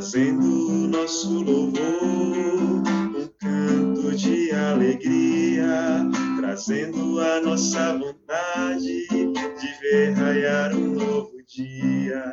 Trazendo nosso louvor, um canto de alegria, trazendo a nossa vontade de ver raiar um novo dia,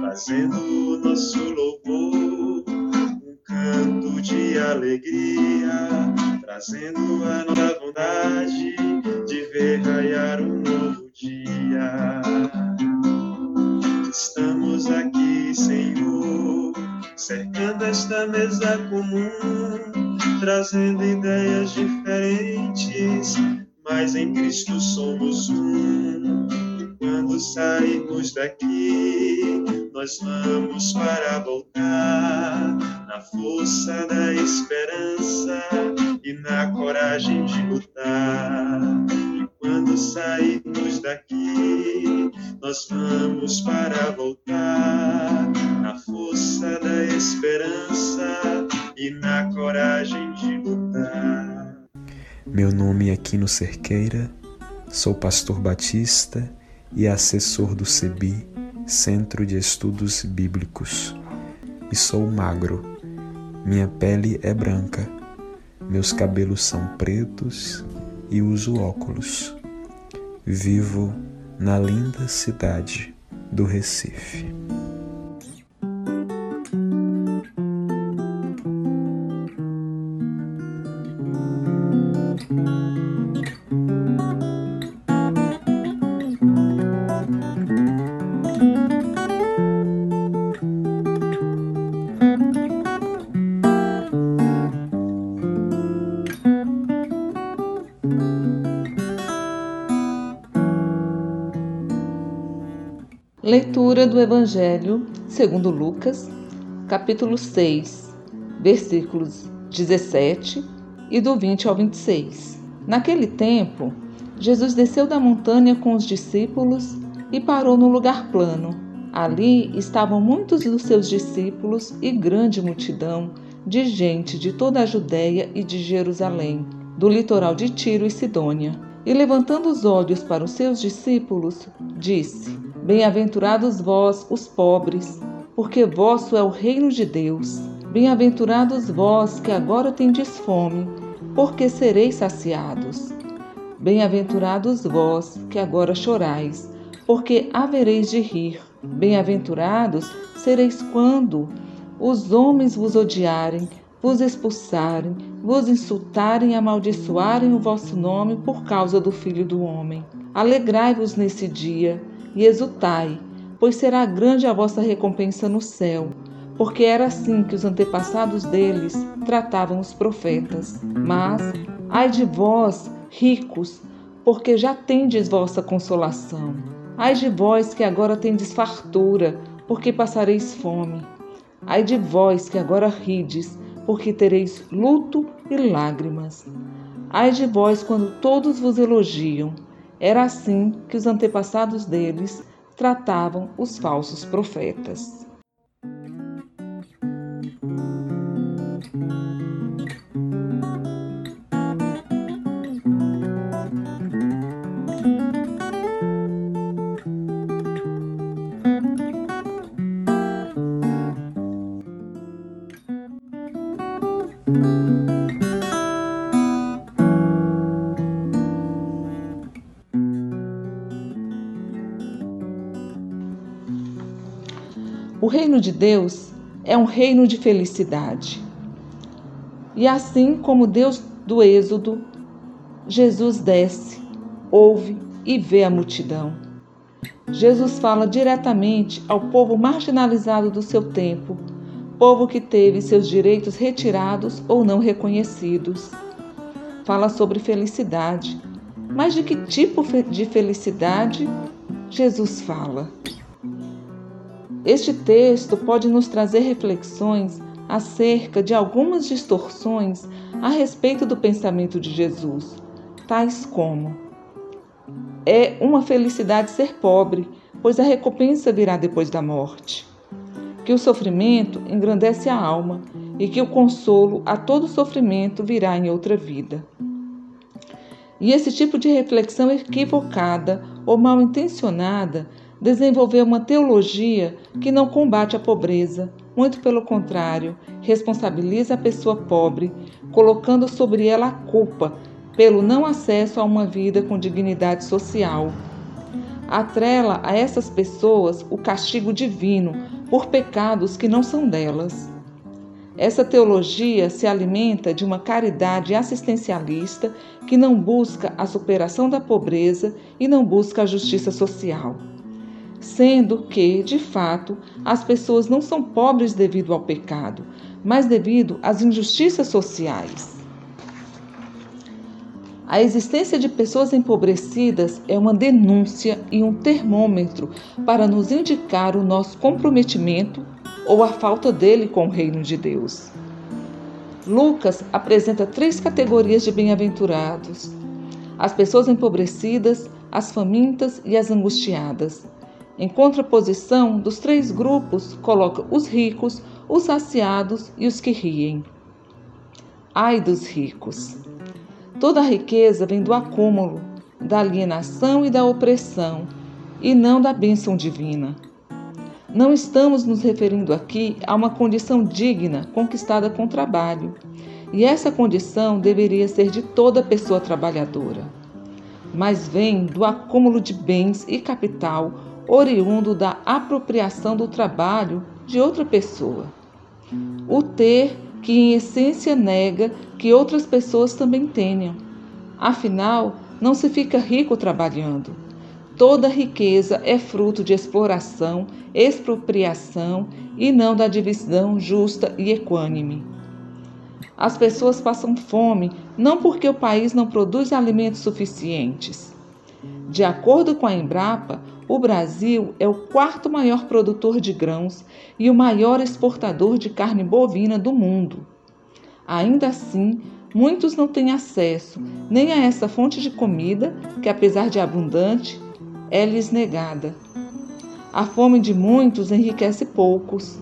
trazendo nosso louvor, um canto de alegria, trazendo a nossa vontade de ver raiar um novo dia. Estamos aqui, Senhor cercando esta mesa comum, trazendo ideias diferentes, mas em Cristo somos um. E quando sairmos daqui, nós vamos para voltar na força da esperança e na coragem de lutar. E quando sairmos daqui, nós vamos para voltar na força da esperança e na coragem de lutar. Meu nome é Quino Cerqueira, sou pastor batista e assessor do CEBI, Centro de Estudos Bíblicos, e sou magro. Minha pele é branca, meus cabelos são pretos e uso óculos. Vivo na linda cidade do Recife. Leitura do Evangelho segundo Lucas, capítulo 6, versículos 17 e do 20 ao 26. Naquele tempo, Jesus desceu da montanha com os discípulos e parou no lugar plano. Ali estavam muitos dos seus discípulos e grande multidão de gente de toda a Judéia e de Jerusalém, do litoral de Tiro e Sidônia. E levantando os olhos para os seus discípulos, disse: Bem-aventurados vós, os pobres, porque vosso é o reino de Deus. Bem-aventurados vós que agora tendes fome, porque sereis saciados. Bem-aventurados vós que agora chorais, porque havereis de rir. Bem-aventurados sereis quando os homens vos odiarem, vos expulsarem, vos insultarem e amaldiçoarem o vosso nome por causa do Filho do Homem. Alegrai-vos nesse dia e exultai, pois será grande a vossa recompensa no céu, porque era assim que os antepassados deles tratavam os profetas. Mas, ai de vós, ricos, porque já tendes vossa consolação. Ai de vós que agora tendes fartura, porque passareis fome. Ai de vós que agora rides, porque tereis luto e lágrimas. Ai de vós quando todos vos elogiam. Era assim que os antepassados deles tratavam os falsos profetas. O reino de Deus é um reino de felicidade. E assim como Deus do Êxodo, Jesus desce, ouve e vê a multidão. Jesus fala diretamente ao povo marginalizado do seu tempo, povo que teve seus direitos retirados ou não reconhecidos. Fala sobre felicidade, mas de que tipo de felicidade Jesus fala? Este texto pode nos trazer reflexões acerca de algumas distorções a respeito do pensamento de Jesus, tais como: é uma felicidade ser pobre, pois a recompensa virá depois da morte. Que o sofrimento engrandece a alma e que o consolo a todo sofrimento virá em outra vida. E esse tipo de reflexão equivocada ou mal intencionada desenvolveu uma teologia que não combate a pobreza, muito pelo contrário, responsabiliza a pessoa pobre, colocando sobre ela a culpa pelo não acesso a uma vida com dignidade social. Atrela a essas pessoas o castigo divino por pecados que não são delas. Essa teologia se alimenta de uma caridade assistencialista que não busca a superação da pobreza e não busca a justiça social sendo que, de fato, as pessoas não são pobres devido ao pecado, mas devido às injustiças sociais. A existência de pessoas empobrecidas é uma denúncia e um termômetro para nos indicar o nosso comprometimento ou a falta dele com o reino de Deus. Lucas apresenta três categorias de bem-aventurados: as pessoas empobrecidas, as famintas e as angustiadas. Em contraposição dos três grupos, coloca os ricos, os saciados e os que riem. Ai dos ricos! Toda a riqueza vem do acúmulo, da alienação e da opressão, e não da bênção divina. Não estamos nos referindo aqui a uma condição digna conquistada com trabalho, e essa condição deveria ser de toda pessoa trabalhadora, mas vem do acúmulo de bens e capital oriundo da apropriação do trabalho de outra pessoa. O ter que em essência nega que outras pessoas também tenham. Afinal, não se fica rico trabalhando. Toda riqueza é fruto de exploração, expropriação e não da divisão justa e equânime. As pessoas passam fome não porque o país não produz alimentos suficientes. De acordo com a Embrapa, o Brasil é o quarto maior produtor de grãos e o maior exportador de carne bovina do mundo. Ainda assim, muitos não têm acesso nem a essa fonte de comida que, apesar de abundante, é lhes negada. A fome de muitos enriquece poucos.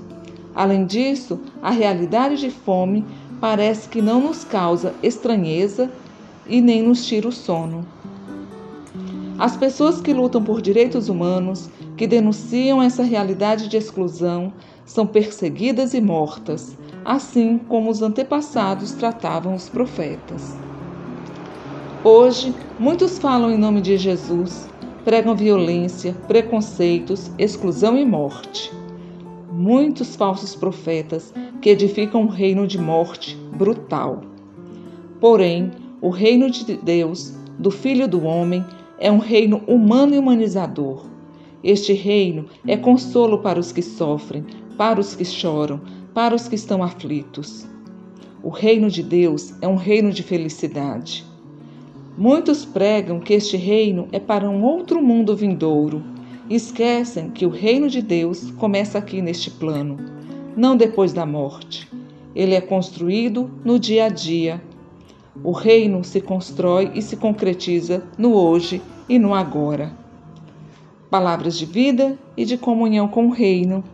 Além disso, a realidade de fome parece que não nos causa estranheza e nem nos tira o sono. As pessoas que lutam por direitos humanos, que denunciam essa realidade de exclusão, são perseguidas e mortas, assim como os antepassados tratavam os profetas. Hoje, muitos falam em nome de Jesus, pregam violência, preconceitos, exclusão e morte. Muitos falsos profetas que edificam um reino de morte brutal. Porém, o reino de Deus, do Filho do Homem, é um reino humano e humanizador. Este reino é consolo para os que sofrem, para os que choram, para os que estão aflitos. O reino de Deus é um reino de felicidade. Muitos pregam que este reino é para um outro mundo vindouro e esquecem que o reino de Deus começa aqui neste plano, não depois da morte. Ele é construído no dia a dia. O reino se constrói e se concretiza no hoje e no agora. Palavras de vida e de comunhão com o reino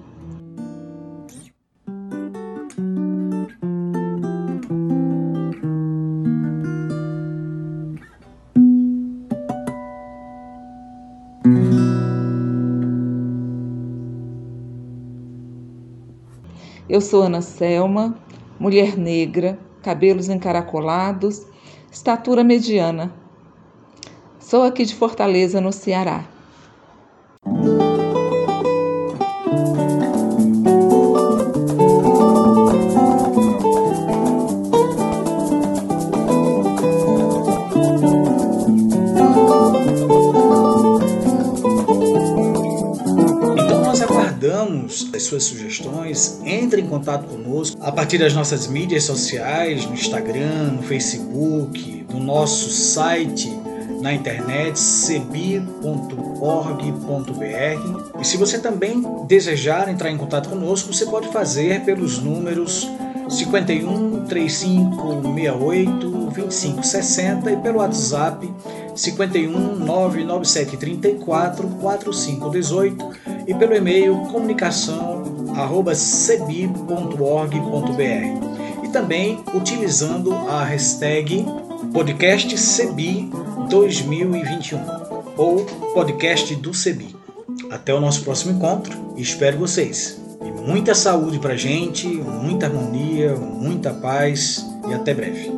Eu sou Ana Selma, mulher negra, cabelos encaracolados, estatura mediana. Sou aqui de Fortaleza, no Ceará. aguardamos as suas sugestões. Entre em contato conosco a partir das nossas mídias sociais, no Instagram, no Facebook, no nosso site na internet cebi.org.br. E se você também desejar entrar em contato conosco, você pode fazer pelos números 51 35 68 25 60 e pelo WhatsApp 51 997 34 45 18 e pelo e-mail comunicação@cebi.org.br e também utilizando a hashtag podcast Cebi 2021 ou podcast do Cebi. Até o nosso próximo encontro e espero vocês. E muita saúde pra gente, muita harmonia, muita paz e até breve.